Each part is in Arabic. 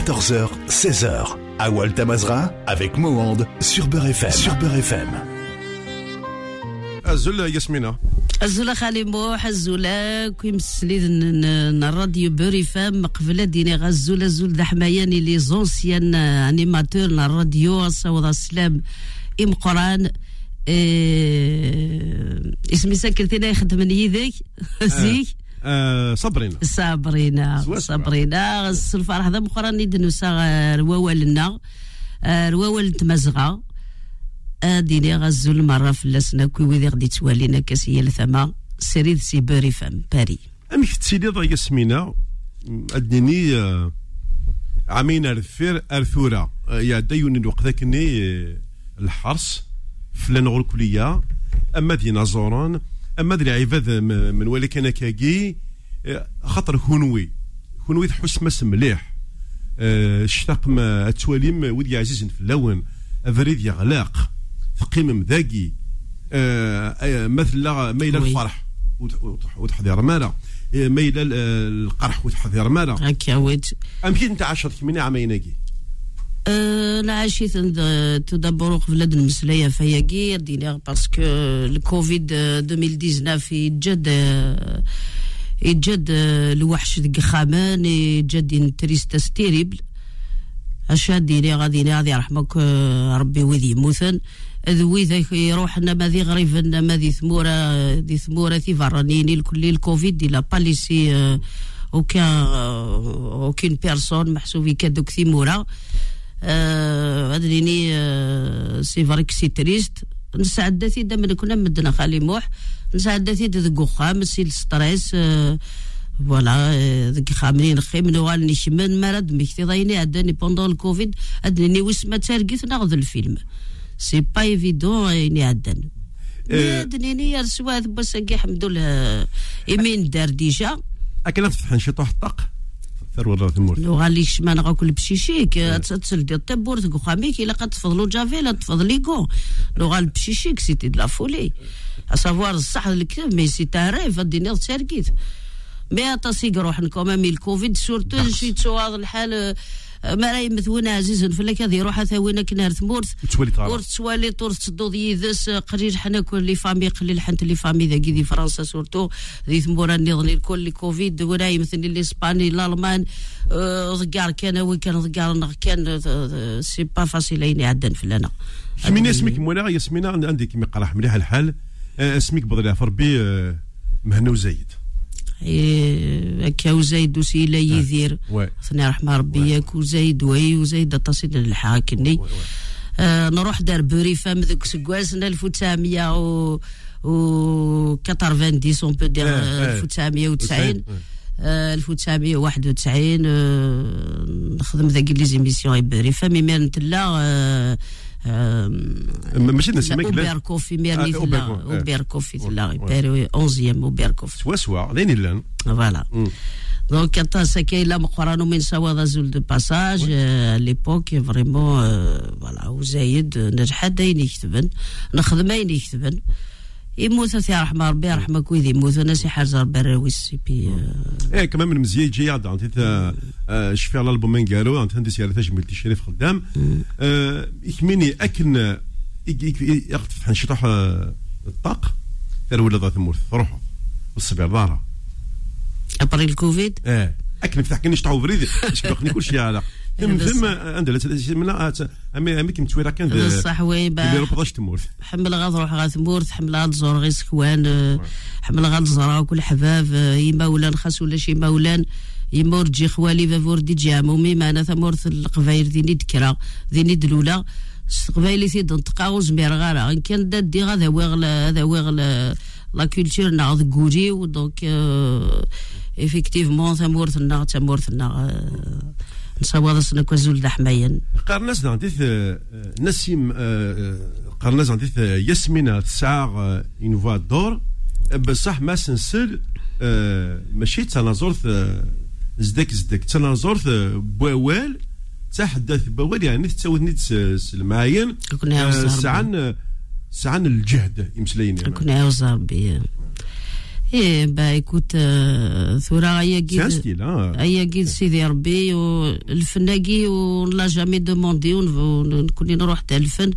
14h, 16h. À Walta Mazra avec Mohand sur Beurre FM. Sur Beurre FM. الزل ياسمينة الزولا خالي موح الزولا كي مسليد الراديو بوري فام قبل ديني غزولا زول دا حماياني لي زونسيان انيماتور الراديو صوت السلام ام قران إيه اسمي سكرتينا يخدم يديك زيك آه صبرنا صابرينا سوا سوا. صابرينا الفرح هذا مؤخرا ندنوسا رواوا لنا. رواوا تمزغة. اديني غزول مرة فلسنا كي ويدي غدي توالينا كاسية لثما سريد سي باري فام باري. أمك تسيلي ياسمينة أدنيني آه، عامين أرثير أرثورة. آه، يا دايون الوقت ذاكني آه، الحرس فلان غور كلية. أما ديناصوران أما ذي العباد م- من ولي كان كاكي آه، خاطر هونوي. هونوي تحس مس مليح. آه، اشتاق ما التواليم ودي عزيز في اللون أفريد يغلاق ثقيم مذاقي آه، آه، مثل ميل. الفرح وت- وت- وتحضير مالا. آه، ميل ال- القرح وتحضير مالا. هكا ويت أمكن أنت عشرة كمينة عاميناكي عند تدبروا قبل هاد المسلية فياكي ديني باسكو الكوفيد 2019 يتجد يتجد الوحش ديك خامان يتجد تريستاس تيريبل اش ديني غادي غادي يرحمك ربي وذي يموتن ذوي ذاك يروح ما ذي غريب ما ذي ثمورة ذي ثمورة ذي فرانيني الكل الكوفيد دي لا باليسي اوكان اوكين بيرسون محسوبي كادوك ثمورة آه، ادريني آه، سي فريك سي تريست نسعدتي دائما كنا مدنا خالي موح. نسعدتي ذك وخام سي الستريس آه، فوالا آه، ذك خامنين خيم نوال نشمن مرض مكتي ضايني عداني بوندون الكوفيد ادريني وسما تارقيت ناخذ الفيلم. سي با إيفيدون إني عدن آه. رسوات بس كي الحمد لله. يمين دار ديجا. أكن تفتح نشيط واحد الطاق ثروة الله ثمور لو غالي شمان غاكل بشيشيك تسل ديال الطبور تقو خاميك إلا قد تفضلوا جافيلا تفضلي كو لو غال بشيشيك سيتي دو لا فولي. اسافوار الصح الكتاب مي سي تاريف الدنيا تساركيت مي تصيق روح نكم مي الكوفيد سورتو شي تسو هذا الحال آه، ما راهي مثونا عزيز فلك هذه روح ثاوينا كنار ثمورث وتولي طالع. ورت سوالي طور تصدو يدس قرير حنا كل لي فامي قليل حنت لي فامي ذاكي دي فرنسا سورتو. ذي ثمورا نظني الكل لي كوفيد. ولا يمثل الاسباني الألمان آه، ضقار كان وين كان ضقار كان آه، آه، سي با فاسيل أين يعدن فلانا ياسمينة اسمك مولا ياسمينة عندك مقرح مليح الحال. آه، اسمك بضلها في ربي آه، مهنا وزايد. هكا وزايد وسي لا يدير. ثني رحمة ربي ياك وزايد وي وزايد تصيد الحاكني آه نروح دار بوري فام ذوك سكواسنا 1900 و و 90 اون بو دير آه، آه. 1990 آه، 1991 آه، نخدم ذاك لي زيميسيون بوري فام مي نتلا آه، آه، ماشي نسميك لا اوبيركوفي ميرني آه، ثلا أوبيركوف، آه. اوبيركوفي ثلا وي. بيري 11 اوبيركوف سوا سوا لين لأن فوالا دونك كانت ساكي لا مقرانو من سوا زول دو باساج يموت ثي رحمة ربي يرحمك ويدي يموت ناس يحرز ربي راوي سي بي إيه كمان من مزيان جاي عاد أنت شفي على البوم من قالوا أنت عندي سيارة تجمل الشريف خدام. آه، يكميني أكن فتح نشطح آه، الطاق ولا ذات مورث روحوا بالصبير دارها ابري الكوفيد آه أكن فتح كان نشطحوا بريد سبقني كل شيء على هذا ثم عندنا من امي امي كم تويرا كان بصح وي اللي با ربطاش تمورث حمل غا تروح غا ثمورت حمل غا تزور غي سكوان آه، حمل غا تزرع وكل حباب آه، يما ولان خاص ولا شي مولان يما ورجي خوالي فافور دي جامو مي معنا ثمورت القبايل ديني دكرا ديني دلولا قبايلي في دنطقة وزمير غارة إن كان دا دي غا ذا ويغ هذا ويغ لا كولتور ناغ كوري ودونك افيكتيفمون ثمورتنا ثمورتنا نصاوض سنا كوزول دا حماين قارناس عندي نسيم قارناس عندي ياسمين تسعة اون فوا دور بصح ما سنسل آه، ماشي تناظر زدك زدك. تناظر بوال تحدث بوال يعني تساوي المعاين كنا عاوز سعن سعن الجهد يمسلين كنا عاوز ربي إيه با ايكوت آه، ثورة هيا سي ان قيد ستيل ها هيا قيد سيدي ربي والفناقي ولا جامي دوموندي ونكوني نروح تاع الفن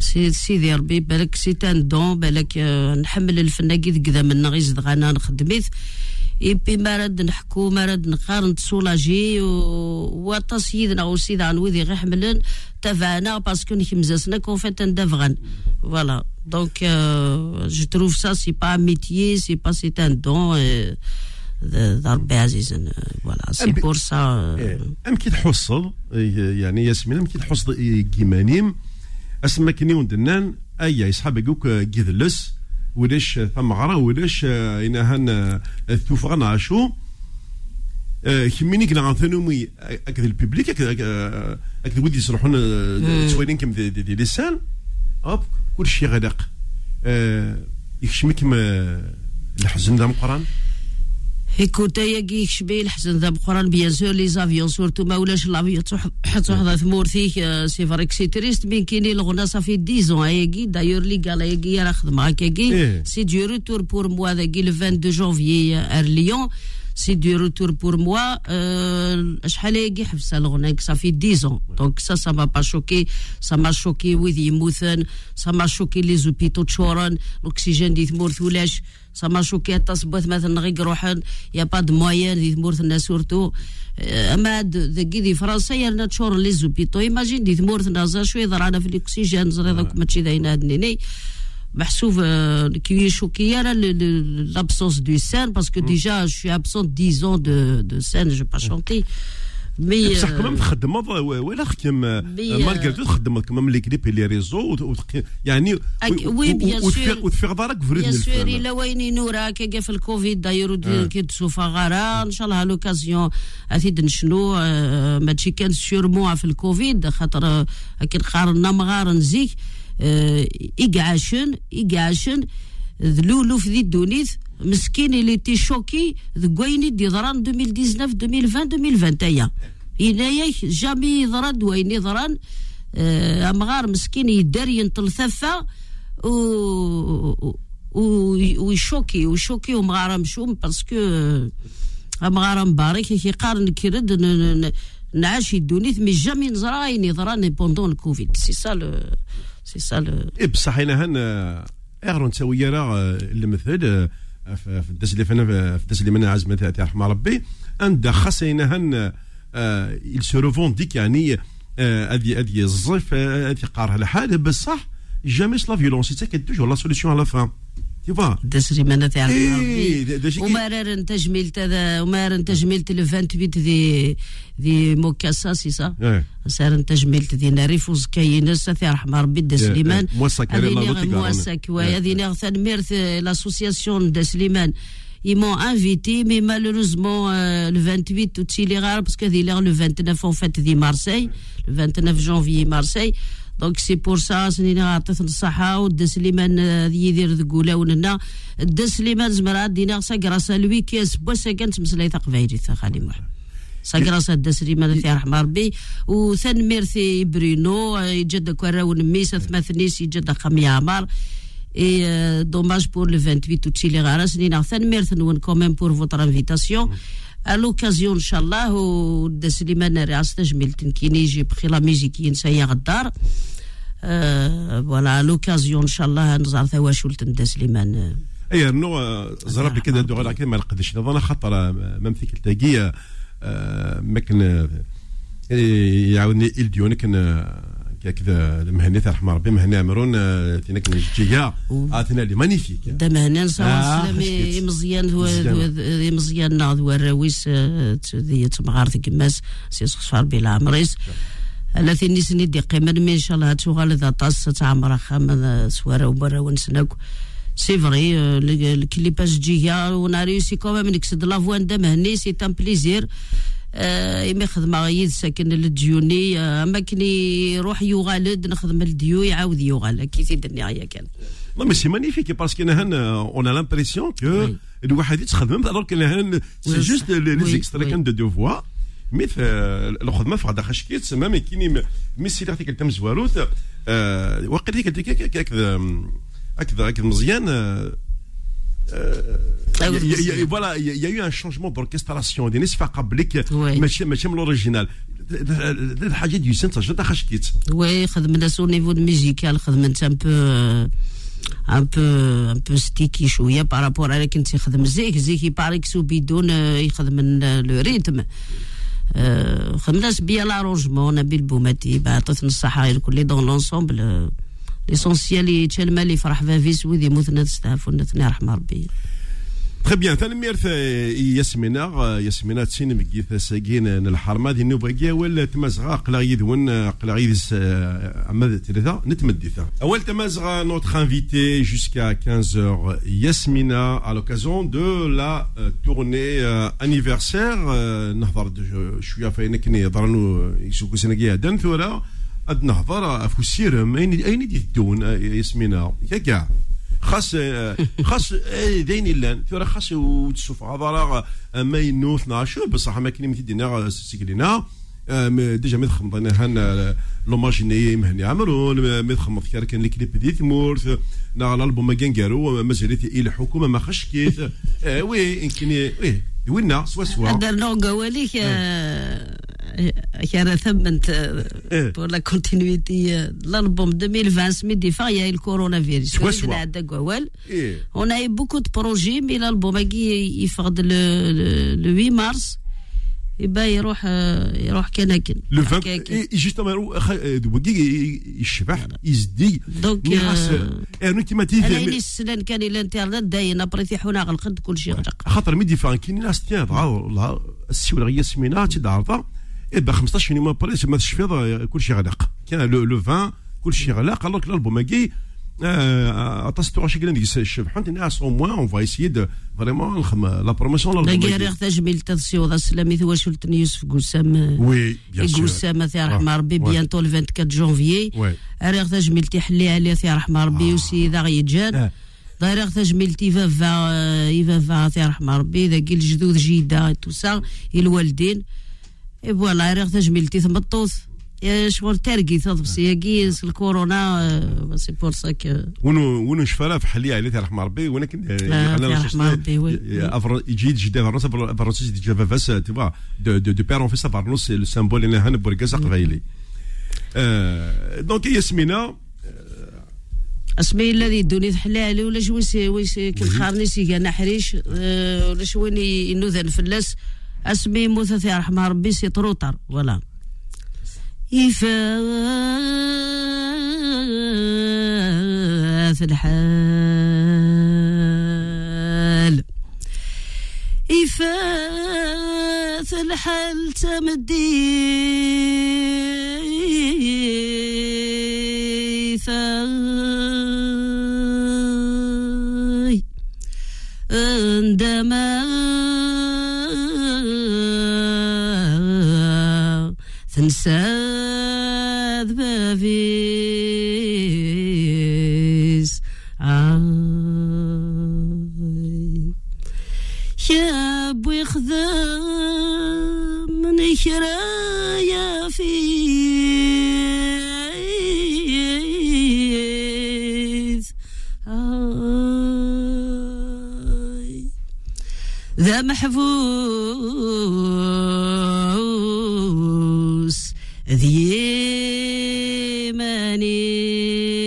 سي- سيدي ربي بالك سي ان دون بالك آه، نحمل الفناقي ذكذا منا غير زدغانا نخدميت اي بي ما راد نحكو ما راد نقارن تسولاجي وطا سيدنا وسيد عن ويدي غير حملن تافانا باسكو نكمزاسنا كون فات ندافغن فوالا دونك جو تروف سا سي با ميتيي سي با سي ان دون ذا ربي عزيزا فوالا سي بور سا. ام كي تحصل إيه، يعني ياسمين أم كي تحصل إيه، كيمانيم اسما كني وندنان ايا يسحب يقولك كيذلس ولاش ثمغرة ولاش آه، آه، توفغن عاشو آه، كميني كنا غنثنومي اكد الببليك اكد اكد ودي يصلحون آه، سوالين كم دي, دي, دي لسان؟ هوب كل شيء غلق آه، يكشمكم آه، الحزن ذا مقران ايكوتا يا كي شبيه الحسن ذا بقران بيان سور لي زافيون سورتو ما ولاش لافيون تحضر ثمورتيك آه، سي فريك سي تريست مين كيني الغنا صافي 10 ans هاكي دايور لي قال هاكي راه خدمة هكاكي إيه. سي دو روتور بور موا ذاكي لو 22 جونفيي ار ليون سي دو روتور بور موا شحال هاكي حبسه الغنا صافي 10 ans. دونك سا سا ما با شوكي سا ما شوكي ويذ يموتن سا ما شوكي لي زوبيتو تشورن الاكسجين دي ثمورت ولاش سا ما شوكي حتى صبات مثلا غير روحن يا با دو مويان دي ثمورتنا سورتو آه، اما ذاكي دي فرنسا يا تشور لي زوبيتو ايماجين دي ثمورتنا زا شوية ضرعنا في الاكسجين زري دوك ماشي داين هاد النيني محسوب آه، كي يشوكي أنا لابسونس دو سان باسكو ديجا جو سوي ابسون 10 ans de de scène je pas chanté مي بصح كمان تخدم ولا خكم بي- مالغري تخدم كمان لي كليب لي ريزو وت- وتق- يعني أك- وي، بيان سور. وتفيق دارك في ريتم بيان سور الفن الا وين نورا كي في الكوفيد دايرو آه. كي تشوفها غارة ان شاء الله لوكازيون اثيد نشنو آه، ماشي كان سيرمون في الكوفيد خاطر آه، كي نقارنا مغارن زيك آه، إقعاشن إقعاشن ذلولو في ذي الدونيث مسكين اللي تي شوكي ذكويني دي ضران 2019 2020 2021 إنايا جامي ضران وين ضران آه، امغار مسكين يدار ينطل ثفه و و- ويشوكي ويشوكي ومغارة مشوم باسكو مغارة مبارك كي قارن كيرد ن- ن- نعاش الدونيت مي جامي نزرا يني ضراني بوندون الكوفيد سي سا لو سي سا لو إيه بصح هنا هن اغرون تسوي راه المثل في الدرس اللي في الدرس اللي منا عزمة تاع رحمة ربي عند خاصة هنا هن il se revendique يعني هذه هذه آه، هذه قارها الحال بصح جامي لا فيولونس سي توجور لا سوليسيون على فان تي فوا دسري ما تاع إيه، دا- دا شي كي- وما راه تجميلت هذا وما راه تجميلت لو 28 دي دي موكاسا سي سا إيه. سار تجميلت دينا ريفوز كاينس ثي رحمة ربي دا إيه، سليمان إيه. موسى كريم الله هذه يعطيك موسى العافية. كواي إيه. هذه نغثان ميرث l'association de Slimane ils m'ont invité mais malheureusement euh, le 28 août il est rare parce que il est le 29 en fait de Marseille le 29 janvier Marseille donc c'est pour ça سنينا عطيت الصحة ود سليمان هذه يدير ذقولا وننا د سليمان زمرات دينا سا غراس لوي كيس بوسا كانت مسلاي تقبايلي خالي محمد ساكراس هاد سليمان في رحمة ربي وثان ميرثي برينو يجد كوراون ميس ثماثنيس يجد خمي عمار Et euh, dommage pour le 28 août, il est rare. C'est une quand même pour votre invitation. الوكازيون إن شاء الله ودا سليمان راس تجميل تنكيني يجي بخي لا ميوزيك ينسيا غدار آه، فوالا أه الوكازيون إن شاء الله نزار ثواشول تندا سليمان. أي نو زرب لي كذا دوغ لكن ما نقدش نظن خطر مام فيك التاكية ما كان يعاوني الديون كان كذا المهني تاع رحمة ربي مهني عمرون تينا كان جيجا اتنا لي مانيفيك دم هنا آه، نسا سلامي خشيت. مزيان هو مزيان. مزيان ناض الراويس ذي تمغار ثقماس سي صفار بلا عمريس التي نسني دي قيمة من إن شاء الله تشغل ذا طاس تعمر خام سوارا وبرا ونسناك سي فري الكليباج جيها وناريوسي كوما من كسد لافوان دم هني سي تان بليزير. إما خدمة ساكن الديوني آه، أما كني يروح يغالد نخدم الديو يعاود يغال كي تيدني غيا كان parce qu'on a, on a l'impression que Oui. الواحد يتخدم les oui, extraits oui. comme de deux voix mais في الخدمه في هذا خشكيت تسمى ما كاين ميسي اللي كلمه مزواروت وقت اللي قلت لك هكذا هكذا مزيان آه، آه، voilà, il y, a eu un changement d'orchestration. Des نسفة قبلك Ouais. ماشي ماشي من الاوريجينال الحاجه دي سنت جات خشكيت Oui, خدمنا au niveau de musical خدمت un peu euh, un peu un peu sticky شويه par rapport على كنت يخدم زيك زيك يبارك سو بدون آه، يخدم لو ريتم آه، خدمنا بيا لاروجمون نبيل بوماتي عطيتنا الصحه الكل دون لونسومبل ليسونسيال يتشال اللي فرح فافيس وذي موتنا تستعفونا ثني رحمه ربي تخي بيان ثاني ميرث ياسمينة ياسمينة تسين مكيث ساكين الحرمة دي نوبا ولا تمازغا قلا يدون قلا يدس عماد ثلاثة نتمدثة أول تمازغا jusqu'à 15h Yasmina à l'occasion de la euh, tournée euh, anniversaire euh, نهضر شوية فاين كني يضرنو يسوكو سنقيا دان ثورة أد نهضر أفوسيرم أين أين دي الدون ياسمينة يا خاص خاص إيه، داين لأن ثورة خاص وتشوف هضرة ما ينو 12 بصح ما كاين متدينا سيكلينا ديجا ما تخمضنا هان لوماجيني مهني عمرون ما تخمض كان كان الكليب دي ثمورث نا الالبوم كانكارو مازالت إلى الحكومة ما خشكيت آه، وي يمكن وي وينا سوا سوا. النوع قواليك كان ثمنت إيه. pour la continuité l'album 2020 سميتي فايا الكورونا فيروس سوا سوا. هذا قوال إيه. On a eu beaucoup de projets, mais l'album il il fait le, le, le 8 mars. Et ben il يروح يروح كنكن لو 20 كاكن. جوستومون وكي يشبح يزدي دونك مي خاص آه، أنا كيما أنا اللي تيجي السلان كان الانترنت داين ابري تيحونا غلقد كل شيء غلق خاطر ميدي فان كاين ناس تيان تعرض السيوله غير سمينه تدعرض اي با 15 يوم بري ما تشفيض كل شيء غلق كان لو لو 20 كل شيء غلق alors que l'album ماكي اتاستو شي كلام يشبحون الناس أو موان اون فا اسيي دو فريمون نخدم لا بروموسيون باقي ريغ تجميل تسيوض السلامي ثوا شلتني يوسف قسام وي بيان سور قسام ثي رحمه ربي. بيانتو ل 24 جونفيي وي ريغ تجميل تحلي عليه ثي رحمه ربي وسيدا غيجان آه. دايريغ تجميل تيفافا يفافا ثي رحمه ربي ذاك الجدود جيده تو سا الوالدين فوالا ريغ تجميل تيثمطوث يا شغل تارقي تضبس ياكي الكورونا سي بور سا كو ونو ونو شفرا في حلية عليه رحمة ربي ولكن آه، رحمة ربي، وي. يجي جديد فرنسا فرنسا دي جافا فاس de de père en fait ça parle c'est le symbole اللي هنا برقاز قبايلي دونك ياسمينة. اسمي الذي دوني تحلي عليه ولا شوي سي وي سي كنخارني سي كان حريش آه، ولا شوي ينوذن فلاس أسمي موثى في رحمه ربي سي طروطر فوالا يفاث الحال. يفاث الحال تمدي تنسى ذبابيس عاي يا بوي خذام فيث آي. ذا محفوس ذي مانيس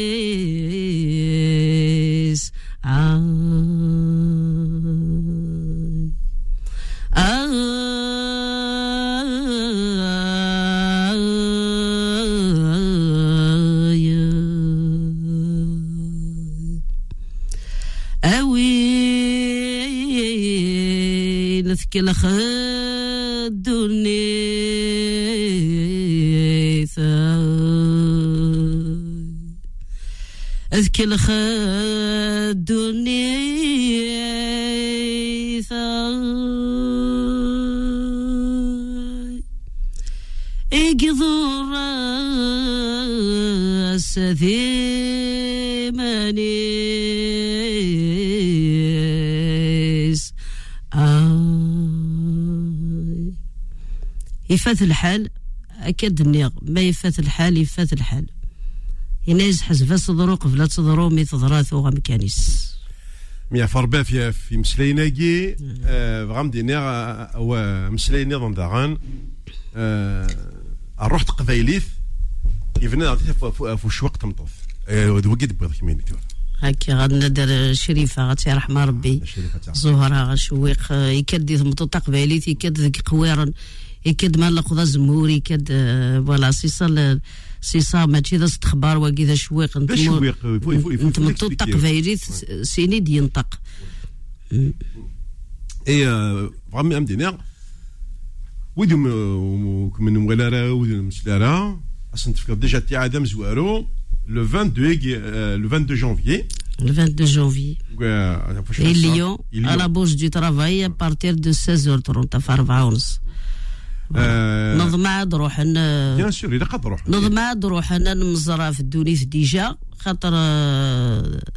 يفات الحال أكد النيغ ما يفات الحال يفات الحال. ينايز حسب صدرو قبل تضرو مي تضرا ثوغا مكانيس مي فربا في في مسلايناكي غامديني مسلايني ضم داغان. رحت قبايليث يفنا في شوق تمطوف وكي دبغ كميني هكا غادي شريفة غاتي رحمة ربي. زهرة غشويق يكد ثمطوطا قبايليت يكد ذيك قويرن. يكد مال القضاء زموري يكد فوالا سي سا سي سا ماشي ذا استخبار واكي ذا شويق انت شويق انت مطوطا قبايليت سيني دينطق اي فغامي امدينا ويدو من مغلارا ويدو مسلارا اصلا تفكر ديجا تي عدم زوارو le 22, euh, le 22 janvier. Le 22 janvier. Euh, Et Lyon, Lyon, à la Bourse du Travail, à partir de 16h30 في 4 نظم عاد روحنا. بيان سور الا قد روحنا. نظم عاد روحنا نمزرا في الدونيث ديجا خاطر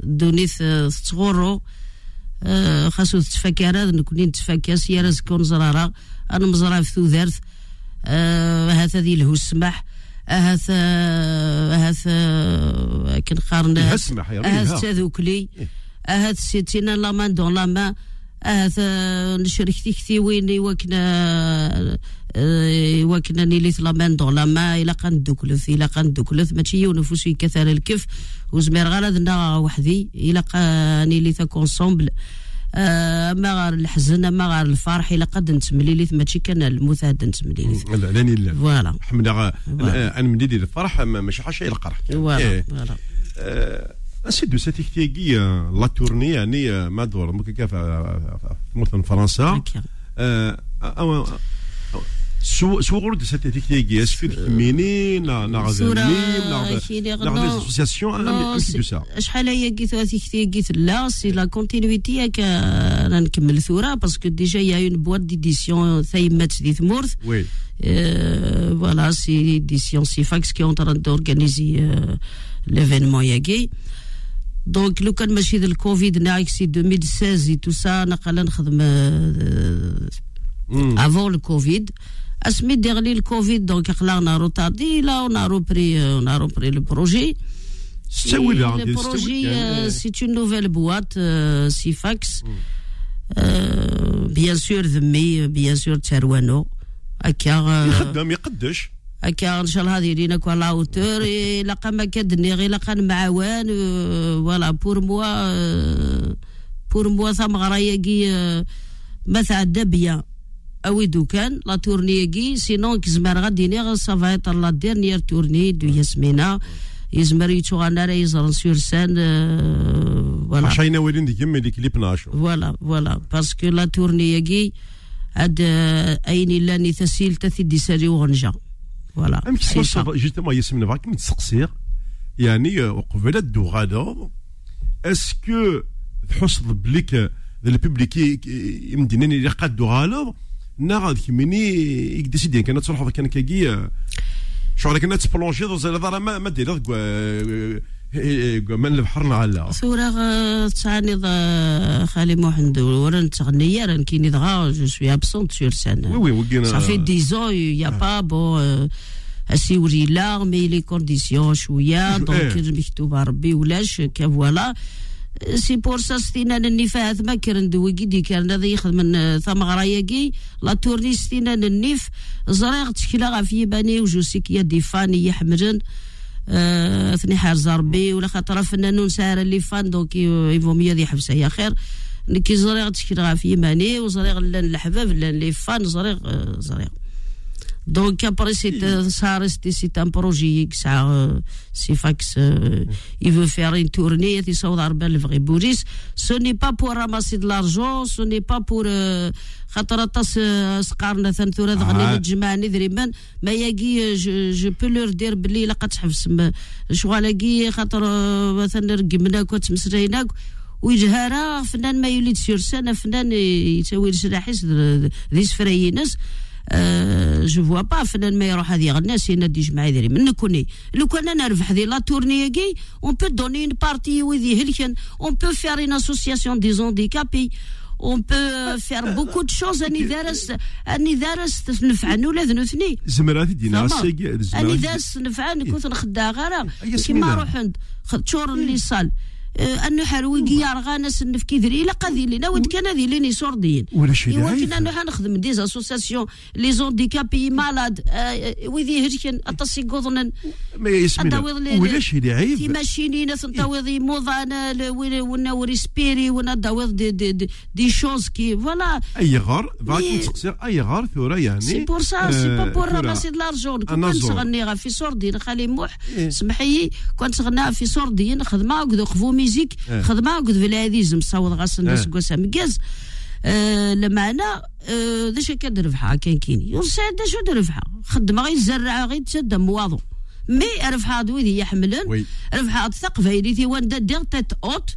الدونيث تغورو خاصو تفكر نكون نتفكر سيارة سكون زرارة. أنا مزرا في ثوذرث هذا ذي له السماح اهث اهث كنقارن اهث تذوكلي اهث سيتينا لا مان دون لا مان اهث نشرك تيكتي وين وكنا وكنا نيليث لا مان دون لا قان دوكلث إلى قان دوكلث ماشي يونفوس كثر الكف. وزمير غير وحدي إلى قان نيليث كونسومبل. ما غير الحزن ما غير الفرح إلا قد نتمليليت ماشي كان الموت هاد نتمليليت لا لا لا. فوالا. حمد أنا ملي الفرح ماشي إلى القرح فوالا فوالا. اسيدو ساتيكتيكي لا تورني يعني ما دور. ممكن مثلا فرنسا. سو سو غورد ساتيكتيكي اسكو كميني نا نا نا نا اسوسياسيون ان دو سا شحال هي كيت كيت لا سي لا كونتينيتي ياك أنا نكمل ثوره باسكو ديجا يا اون بوات ديديسيون ثيمات دي ثمورث وي voilà c'est édition Sifax qui est en train d'organiser euh, l'événement ياكي دونك لو كان ماشي ذا الكوفيد ناعك سي 2016 اي تو سا نقلا نخدم افون الكوفيد أسمي ديغلي الكوفيد دونك خلانا روتاردي لا اون ا روبري اون ا روبري لو بروجي ستوي le projet, euh, c'est une nouvelle boîte, euh, Sifax. Euh, bien sûr, ذمي bien sûr تاروانو هكا يخدم يقدش. هكا إن شاء الله هذه لينا كوا لا اوتور لقى ما كدني غير لقى معاوان فوالا بور موا بور موا ثم غراياكي ما تعدى بيان اوي دوكان لا تورني كي سينون كزمر غادي سافا ايتر لا ديرنيير تورني دو ياسمينة يزمر يتوغانا راه يزرن سور سان فوالا عشان وين ديك يمي ديك لي بناشو فوالا فوالا باسكو لا تورني كي هاد اين الا ني تسيل تثي دي ساري وغنجا فوالا ام كي جوستومون ياسمين فاك متسقسير يعني قبل الدو غادا اسكو تحس بليك البوبليك يمدينين اللي قادو غالو ناغ كيميني يكديسيدي كان تروح كان كاكي شغل كنا تبلونجي دوز هذا ما ما دير من البحر نعلا ثورة تعني خالي محمد ورا تغنية راه كيني دغا جو سوي ابسونت سور سان وي وي وكينا صافي ديزون يا با بون اسيوري لا مي لي كونديسيون شوية دونك مكتوب ربي ولاش كفوالا سي بور سا ستينا النفاث ما كرن دوكي دي كان هذا يخدم ثم غراياكي لا تورني ستينا النف زريغ تشكيلا في يباني وجوسيك يا دي فاني يحمرن ثني حارز ربي ولا خاطر فنان ساهر اللي فان دونك يفو ميا دي حبسه يا خير كي زريغ تشكيلا في يماني وزريغ الحباب لي فان زريغ زريغ Donc après, c'est, ça reste, c'est un projet qui ça, Sifax, euh, il veut faire une tournée, il s'en va le vrai Boris. Ce n'est pas pour ramasser de l'argent, ce n'est pas pour, خاطر طاس سقارنا ثنثورة غني نتجمعني دريمان ما يجي جو بو لور دير بلي لا تحبس شغالاكي خاطر مثلا رقمناك وتمسريناك ويجهارا فنان ما يولد سيرسان فنان يسوي السلاحيس ذي سفراينس جو فوا با فنان ما يروح هذه يغنى سينا دي جماعة ذري من كوني لو كان نربح ذي لا تورني كي اون بو دوني اون بارتي وذي هلكن اون بو فير اون اسوسياسيون دي زونديكابي اون بو فير بوكو دو شوز اني دارس اني دارس نفعن ولا ذنوثني زمرات دينا اني دارس نفعن كنت نخدع غير كيما نروح عند تشور اللي صال آه، أنه حرويقي يرغانا سنف كيدري إلا قاذي لنا ود كان هذي ليني سوردين. كنا انه حنخدم دي اسوسياسيون لي زونديكابي مالاد. ويذي هركن اطاسي قوضنا. ما يسمينا ولا شي تي لعيب ماشينين تنتوضي موضانا ونا وريسبيري ونا داوي دي, دي, دي, شوز كي. فوالا. أي غار؟ فاك مي- نتقصير أي غار ثورة يعني؟ سي بور سا سي با آه، بور. راماسي د لارجون كنت. تغني في سوردين. خالي موح إيه. سمحي كنت تغنى في سوردين خدمة قد خفو ميزيك إيه. خدمة قد العزيز مصاوض غاس الناس إيه. قوسا مكاز آه لمعنا آه ذا كان رفحة كان كيني. دا شو درفحة خدمة غير زرع غير تسد مواضو مي رفحة دويدي يحملن. رفحة ثقفايلي تي وان دير تيت أوت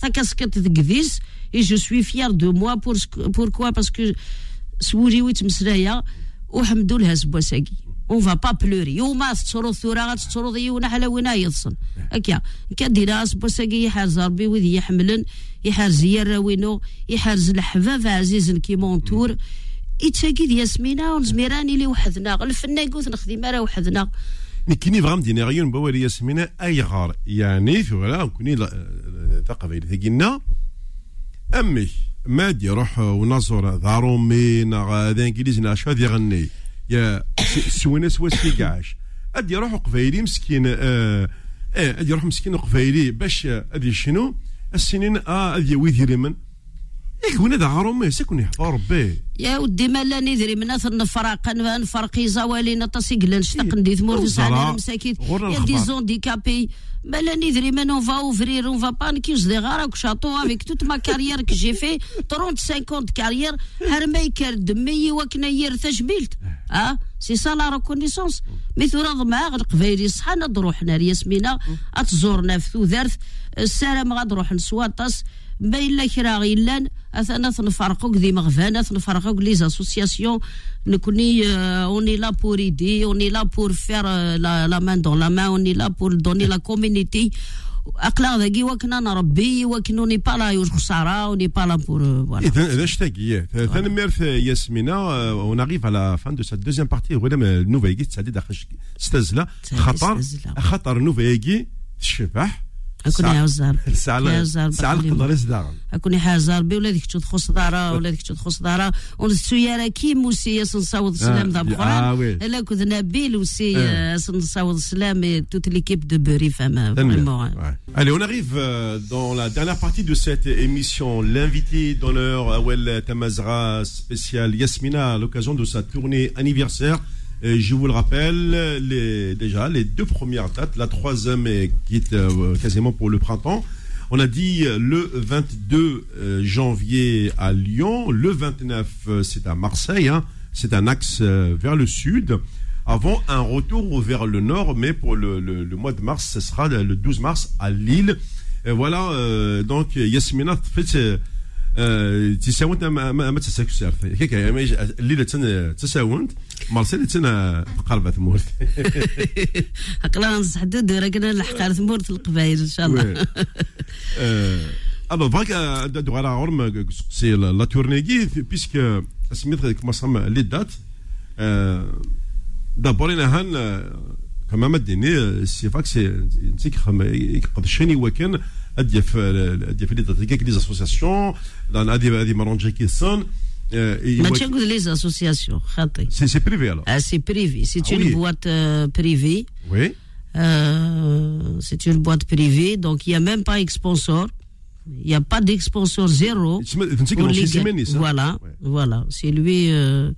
تا كاسكت تقذيس et je suis fier de moi pour pourquoi parce que سوري ويتمسلايا وحمدوا لها سبوساكي اون فا با بلوري يوما تتصرو الثورة غتتصرو ذي ونا حلا وينا يضصن هكا كدينا سبوساكي يحرز ربي وذي يحملن يحرز يراوينو يحرز الحباب عزيز كي مونتور يتساكي ديال سمينا ونزميراني لي وحدنا الفنان قلت نخدم راه وحدنا مي كيني فغام ديني غيون بوالي ياسمينة اي غار يعني ثورة كوني تقبيل ثقينا امي ما دي روح ونصر ضارومي ذا انجليزي نا شو ذي غني يا سوينا سوا سيقاش. أدي روح قفايلي مسكين آه آه أدي روح مسكين قفايلي باش آه، أدي شنو؟ السنين آه أدي ويدي من. ياك وين هذا غارومي سكون يحفظ ربي يا ودي ما لا ندري من أثر نفرق زوالين ندي ثمور إيه. تسعنا زرا. المساكين غور يا دي. زونديكابي ما لا ندري من اون فا اوفرير اون فا با نكيز دي غارك شاطو افيك توت ما كارير كي جي في 30 50 كارير هرمي كار دمي وكنا ير تجبيلت آه سي سا لا ريكونيسونس مي ثورا ضمع القبايلي صحا نروح حنا ياسمينة اتزورنا في ثوذرث السلام غادروح نسواطس ما الا كرا غيلان اثنا تنفرقوا دي مغفانه تنفرقوا لي زاسوسياسيون نكوني اوني لا بور ايدي اوني لا بور فير لا لا مان دون لا مان اوني لا بور دوني لا كوميونيتي اقلا ذاكي وكنا نربي وكنوني با لا يوش خسارة اوني با لا بور فوالا اذا اذا شتاقي تنميرت ياسمينة اون اريف على فان دو سا دوزيام بارتي ولا نوفايكي تسعدي داخل ستازلا تسعدي خطر ستازلا. خطر نوفايكي تشبح. اكوني عاوز ربي ساعة عاوز ربي ساعة خلينا. القدر يزدغن اكوني حاجة ربي ولا ديك تخص دارا ولا ديك تخص دارا ونسويا كي موسي سنصاوض السلام ذا آه بقران وي. لا كنت نبيل وسي آه. سنصاوض السلام توت ليكيب دو بوري فما فريمون Ouais. Allez, on arrive euh, dans la dernière partie de cette émission. L'invité d'honneur, Awel Tamazra, spécial Yasmina, à l'occasion de sa tournée anniversaire. Je vous le rappelle, déjà, les deux premières dates, la troisième est quitte euh, quasiment pour le printemps. On a dit euh, le 22 euh, janvier à Lyon, le 29 euh, c'est à Marseille, hein. c'est un axe vers le sud, avant un retour vers le nord, mais pour le, mois de mars, ce sera le le 12 mars à Lille. Voilà, donc Yasmina, fait, تساونت ما ما ما هيك عارف كيك الليلة تن تساونت مارسيل تن قرب ثمورت عقلا نصح حدود راه كنا نلحق على ثمورت القبايل إن شاء الله. ألو فاك عندو غير عرم سي لا تورنيكي بيسك اسميت غير كما سما لي دات دابور أنا هان كما مديني سي فاك سي تيك خما شيني وكان Adief les associations. Mais associations, c'est privé alors ah, C'est privé, c'est une boîte euh, privée. Euh, c'est une boîte privée, donc il n'y a même pas sponsor. Il n'y a pas d'exponsor zéro. Voilà, voilà. C'est lui. Euh,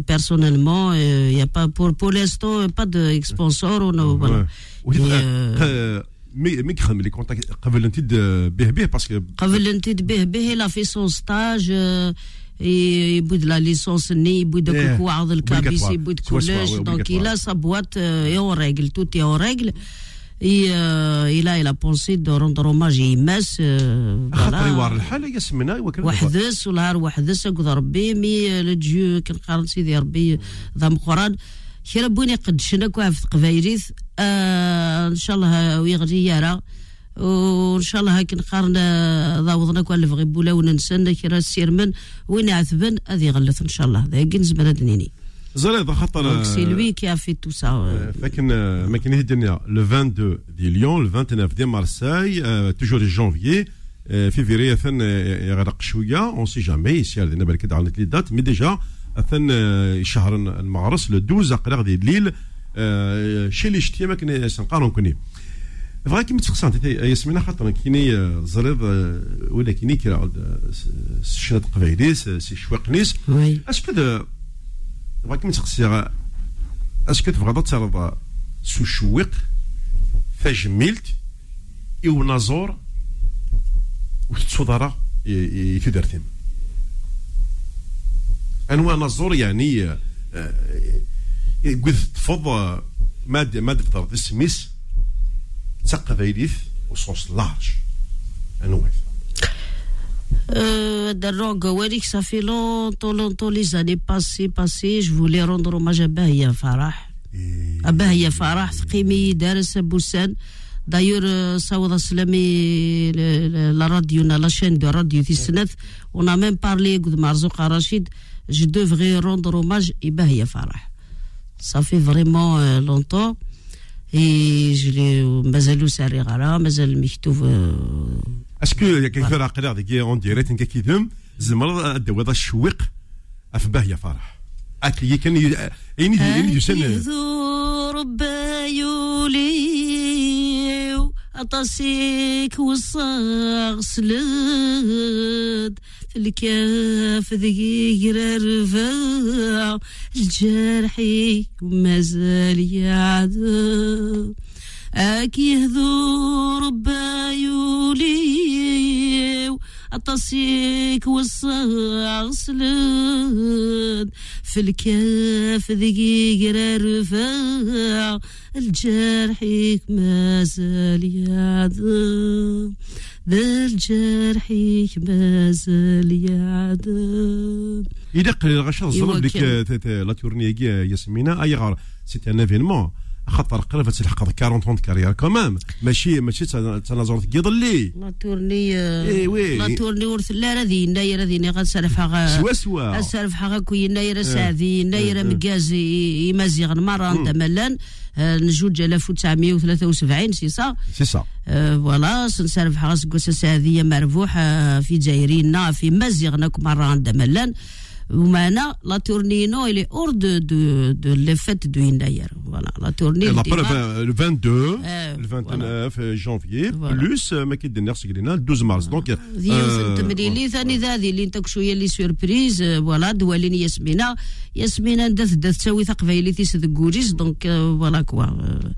personnellement, il euh, n'y a pas pour pour l'instant pas de sponsor. A, voilà. Ouais. Euh, مي مي كخدم لي كونتاكت قبل انت به به باسكو قبل انت به به لا في سون ستاج آه، يبود لا ليسونس ني يبود إيه. داك واعظ الكابيس Obligatoire. يبود سوا سوا، كلش oui, دونك obligatoire. il a sa boîte euh, est en règle tout est en règle et euh, il a il a pensé de rendre hommage à Imas euh, خاطر يوار voilà الحال يسمنا وكان وحدث والهار وحدث اكد ربي مي لجيو كنقارن سيدي ربي ذا مقران كي ربوني قد شنك في قبايليث آه ان شاء الله ويغري يارا وان شاء الله هاك نقارن ضاوضنا كوال الفغي بولا وننسى كي راه السير من وين عثبن هذه غلث ان شاء الله ذا كنز بلد نيني زريض خاطر سي لوي كي في تو سا فكن ما كان الدنيا لو 22 دي ليون لو 29 دي مارساي توجور جانفيي فيفري ثن يغرق شوية اون سي جامي يسير لنا بالك عندك لي دات مي ديجا ثن شهر المعرس لو 12 قراغ دي الليل شي اللي شتي ما كان سنقارن كوني. بغا كيما تفقسان ياسمينة خاطر كيني زريض ولا كيني كرا شنات قبايليس سي شواقنيس وي اسكو بغا كيما تقصي اسكو تبغى تعرض سو شويق تجميلت إو نازور وتصدر يتدرتم أنواع نظور يعني, آه، يعني قد تفض مادة مادة فطرة اسميس تسقى فيليف وصوص لارج. أنواع. دروغ وريك صافي لونتو لونتو لي زاني باسي باسي جو فولي روندر هوماج باهية فرح باهية فرح ثقيمي دارس بوسان دايور صوت سلامي لا راديو لا شين دو راديو في سنت ونا ميم بارلي مع رزوق رشيد Je devrais rendre hommage à Bahia Farah. Ça fait vraiment euh, longtemps. Et je l'ai, مازالو ساري غرا مازال مكتوب آه، اسكو كيف عقلها ديك اون ديريت نكا كيدم زمر الدواء الشويق افباه يا فرح اكي كان ي- اين دي اين يسن أكيدو ربايولي أطاسيك وصاغ سلاد في الكاف رفاع الجرحي ومازال يعذب أكيدو ربايولي أطاسيك والصاغ سلاد في الكاف دقيق رفاع الجرحيك ما زال يعذب ذا الجرحيك ما زال يعذب قليل غاشا الظلم ديك لا تورني ياسمينة أي غار سيتي ان ايفينمون خاطر قريب تلحق 40 طون كارير كومام ماشي ماشي تنازور تقيض اللي. لا تورني إيه وي. لا تورني ورث لا رذي ناير رذي غنسرفها غا سوا سوا. السرف حقا كوي نايرة سعدي نايرة مكازي يمازيغ مرة أنت ملان. نجوج 1973 سي سا سي سا فوالا سنسرف حقا سكوسا سعدية مربوح آه، في جايرينا في مازيغنا مرة عند ملان ومعنا لا تورنينو الي اور دو دو دو لي فيت دو يناير فوالا لا تورني لا الديمار. بروف لو 22 آه، le 29 janvier Voilà. plus ما كيدير سكرينا 12 مارس دونك ذي تمريلي ثاني ذا ذي اللي انت شوية اللي سوربريز آه، فوالا دوالين ياسمينة ياسمينة دات دات تساوي ثقبايلي تيس ذكوريس دونك آه، فوالا كوا آه،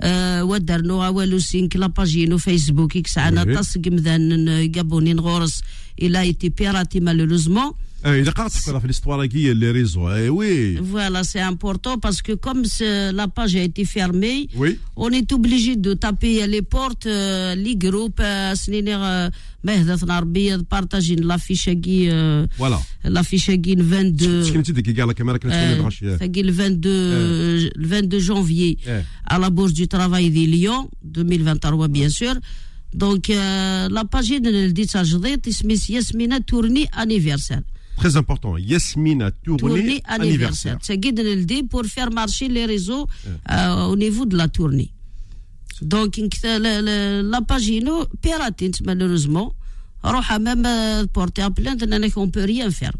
فوالا ان شاء الله سافا بيان سباسي ودرنو والو سينك لاباجينو فيسبوك كسعنا وي. تصق مذان قابونين غورس الى ايتي بيراتي مالوروزمون Voilà, c'est important parce que comme la page a été fermée, on est obligé de taper les portes, euh, les groupes, euh, euh, partager l'affiche qui voilà. l'affiche 22 le 22 le 22 janvier à la bourse du travail de Lyon 2023 bien sûr. Donc la page de dit ça, je dis, Yasmina tournée anniversaire très important. Yasmina tournée, tournée anniversaire. C'est guide pour faire marcher les réseaux euh, au niveau de la tournée. Donc, la page Ino, piratine, malheureusement, Roha même euh, porter à plainte, on ne peut rien faire.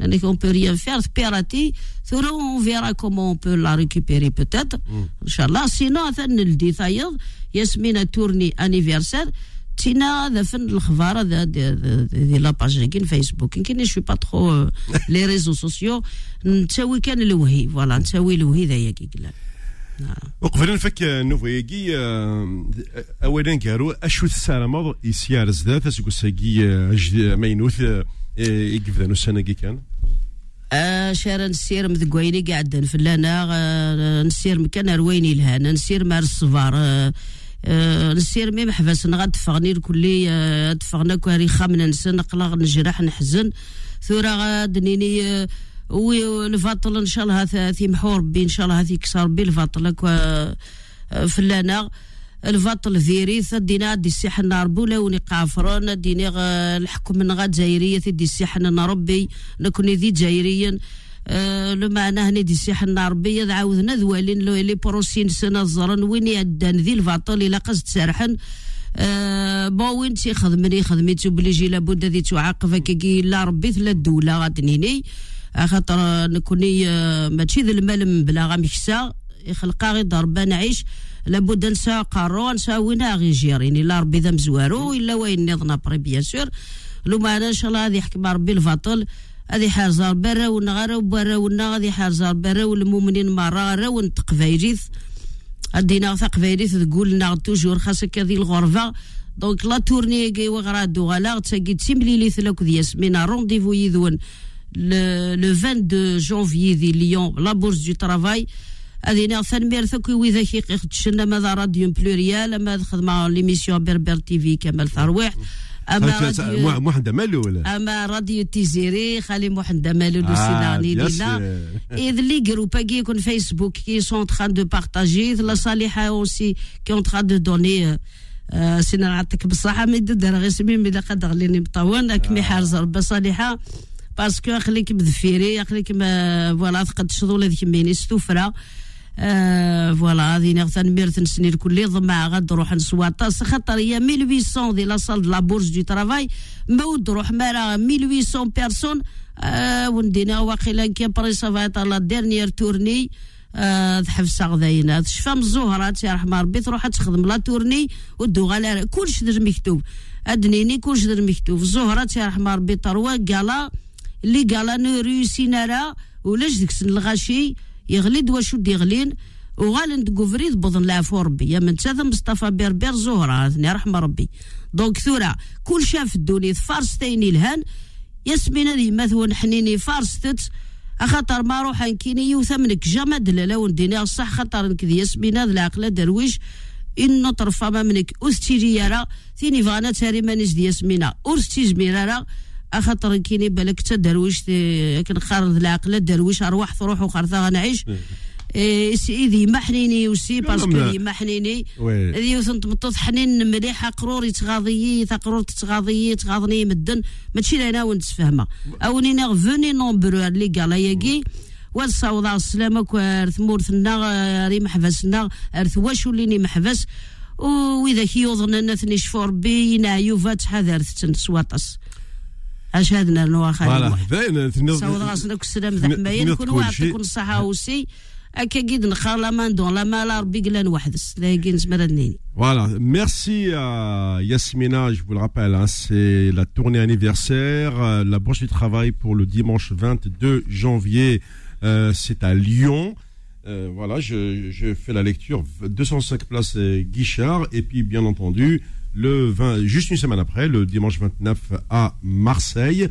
On ne peut rien faire, pirater, on verra comment on peut la récupérer peut-être. Mm. Inch'Allah, sinon, on le dit d'ailleurs, Yasmina tournée anniversaire. تينا ذا فن الخبار ذا دي, لاباج كاين فيسبوك يمكن شوي با تخو لي ريزو سوسيو نسوي كان الوهي فوالا نسوي الوهي ذا ياكي قلال وقبل نفك نوفيكي اولا كارو أشو تسارمض يسيار زدات اسكو ساكي مينوث يقفدانو السنة كي كان؟ آه شارع نسير مذقويني قاعدين فلانا آه نسير مكان رويني لهانا نسير مار الصفار آه آه نسير مي محبس نغاد تفغني الكلي آه تفغنا كواري خامنا نسن نقلق نجرح نحزن. ثورا غاد نيني آه وي الفاطل إن شاء الله هذا ثي محور ربي إن شاء الله هذي كسر ربي الفاطل آه، فلانا. الفاطل ذيريث دينا دي السيحن ربولا وني قافرون. ديني الحكم من غاد جايرية دي السيحن ربي. نكوني ذي جايريا لما أنا هني دي السيحن ربي عاودنا ذوالين لو لي بروسين سنة زرن وين يدان ذي الفاطل إلى قصد سرحن. أه بوين تي خدمني خدميتو بلي لابد ذي تعاقب كي لا ربي ثلا الدولة غادنيني خاطر نكوني أه ماشي ذا المال بلا غامكسا يخلقا غير ضربة نعيش. لابد نسا قارو نسا وين غي جيريني لا ربي ذا مزوارو إلا وين نظنا بري بيان سور. لو ما إن شاء الله غادي يحكم ربي الفاطل. هذه حارزة برا ونغارا وبرا ونا غادي حارزة برا والمؤمنين مرة راه ونتقفايريث ادينا تقفايريث تقول لنا توجور خاصك هذه الغرفة. دونك لا تورني كي وغرادو غالا تساقي تسيملي ثلاك دي ياسمين رونديفو يذون لو 22 جونفيي ذي ليون لا بورس دو ترافاي هذه ثانمير ثكوي وإذا كي تشنا ماذا راديو بلوريال ما خدمة ليميسيون بربر تي في كمال ثرويح أما راديو محمد مالو ولا؟ أما راديو تيزيري خالي محمد مالو لو سيناني لينا إذ لي جروب كي يكون فيسبوك كي سون تران دو بارتاجي لا صالحه اوسي كي اون تران دو دوني سينا نعطيك بصراحه ما يدير غير سمي مي قد غليني مطون كمي حارز ربي صالحه باسكو خليك بذفيري خليك فوالا تقد شغل هذيك ميني ستوفرا آه فوالا هذه نغتان ميرت نسني الكل ضمع غاد روح نسواطا خاطر هي 1800 دي لا سال دو لا بورس دو ترافاي مود روح مارا 1800 بيرسون وندينا واقيلا كي بريسا فايتا لا ديرنيير تورني حفصه غداينا شفا من يا رحمه ربي تروح تخدم لا تورني ودو غالا كلش در مكتوب ادنيني كلش در مكتوب الزهرات يا رحمه ربي طروا قالا اللي قالا راه ولاش ديك الغاشي يغلي دوا شو يغلين وغالن تقوفريد بضن العفو ربي. يا من تاذا مصطفى بير زهرة ثني رحمة ربي. دونك ثورة كل شاف الدوني فارس تيني الهان ياسمين هذه مثلا حنيني فارس تت اخاطر ما روح انكيني يوثمنك جمد لا لون دينار صح خاطر نكذي ياسمين هذا العقل درويش. إنه طرفا ما منك أستيجي يرى ثيني فانا تاري مانيش دي ياسمينة. أستيج ميرارا اخاطر كيني بالك تا درويش كن خارج العقل درويش أرواح تروح وخرثا غنعيش إذي محنيني وسي باسكو ذي محنيني ذي وثنت مطوط حنين مليحة قروري تغاضيي تقرور تغاضيي تغاضني مدن. ماشي أنا وانت تفهمها. أوني نغ فوني نومبرو اللي قال ياكي. والصوض السلامة كوارث مورثنا ري محبسنا أرث واشو اللي محبس. واذا كي يوضنا نثني شفور بي فاتحة ذارث تنسواطس اش هادنا نواخا فوالا صوت راسنا كسلام ذا حماية كل واحد تكون الصحة وسي هكا كيد نخار لا مان دون لا مال ربي قلان وحدس لا يجي نسمر Voilà, merci à Yasmina, je vous le rappelle, hein, c'est la tournée anniversaire, euh, la Bourse du Travail pour le dimanche 22 janvier, euh, c'est à Lyon. Euh, voilà, je, je, fais la lecture, 205 places Guichard, et puis bien entendu, le 20, juste une semaine après, le dimanche 29 à Marseille.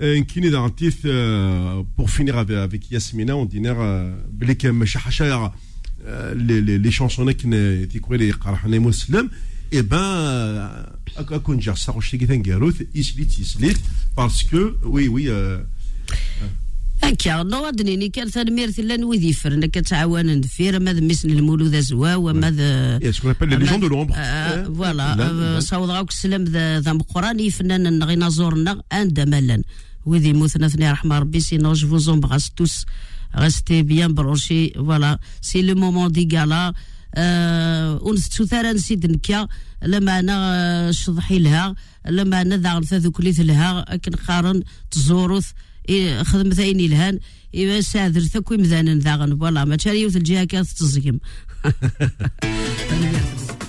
Un kiné d'artiste pour finir avec, Yasmina, on dîner les, les, les chansons qui étaient les Qarahane Muslim, et ben, islit, islit, parce que, oui, oui, euh, هكا نوضني كان ثانمير ثلا ويدي فرنا كتعاون ندفير ماذا مثل المولود زوا وماذا لي ليجون دو لومبر فوالا صوض غاوك السلام ذا مقراني فنان نغينا زورنا اند مالا ويدي موثنا ثني رحمة ربي سينو جو فوز امبغاس توس restez bien branchés voilà. C'est le moment des galas. ونستو ثارا نسيد نكا لما أنا شضحي لها لما أنا ذا ثاثو كليث لها اكن خارن تزوروث خدمت اين الهان. إيوا سادر ثكو مذانا ذاغن. فوالا ما تشاريو الجهة كانت تزيم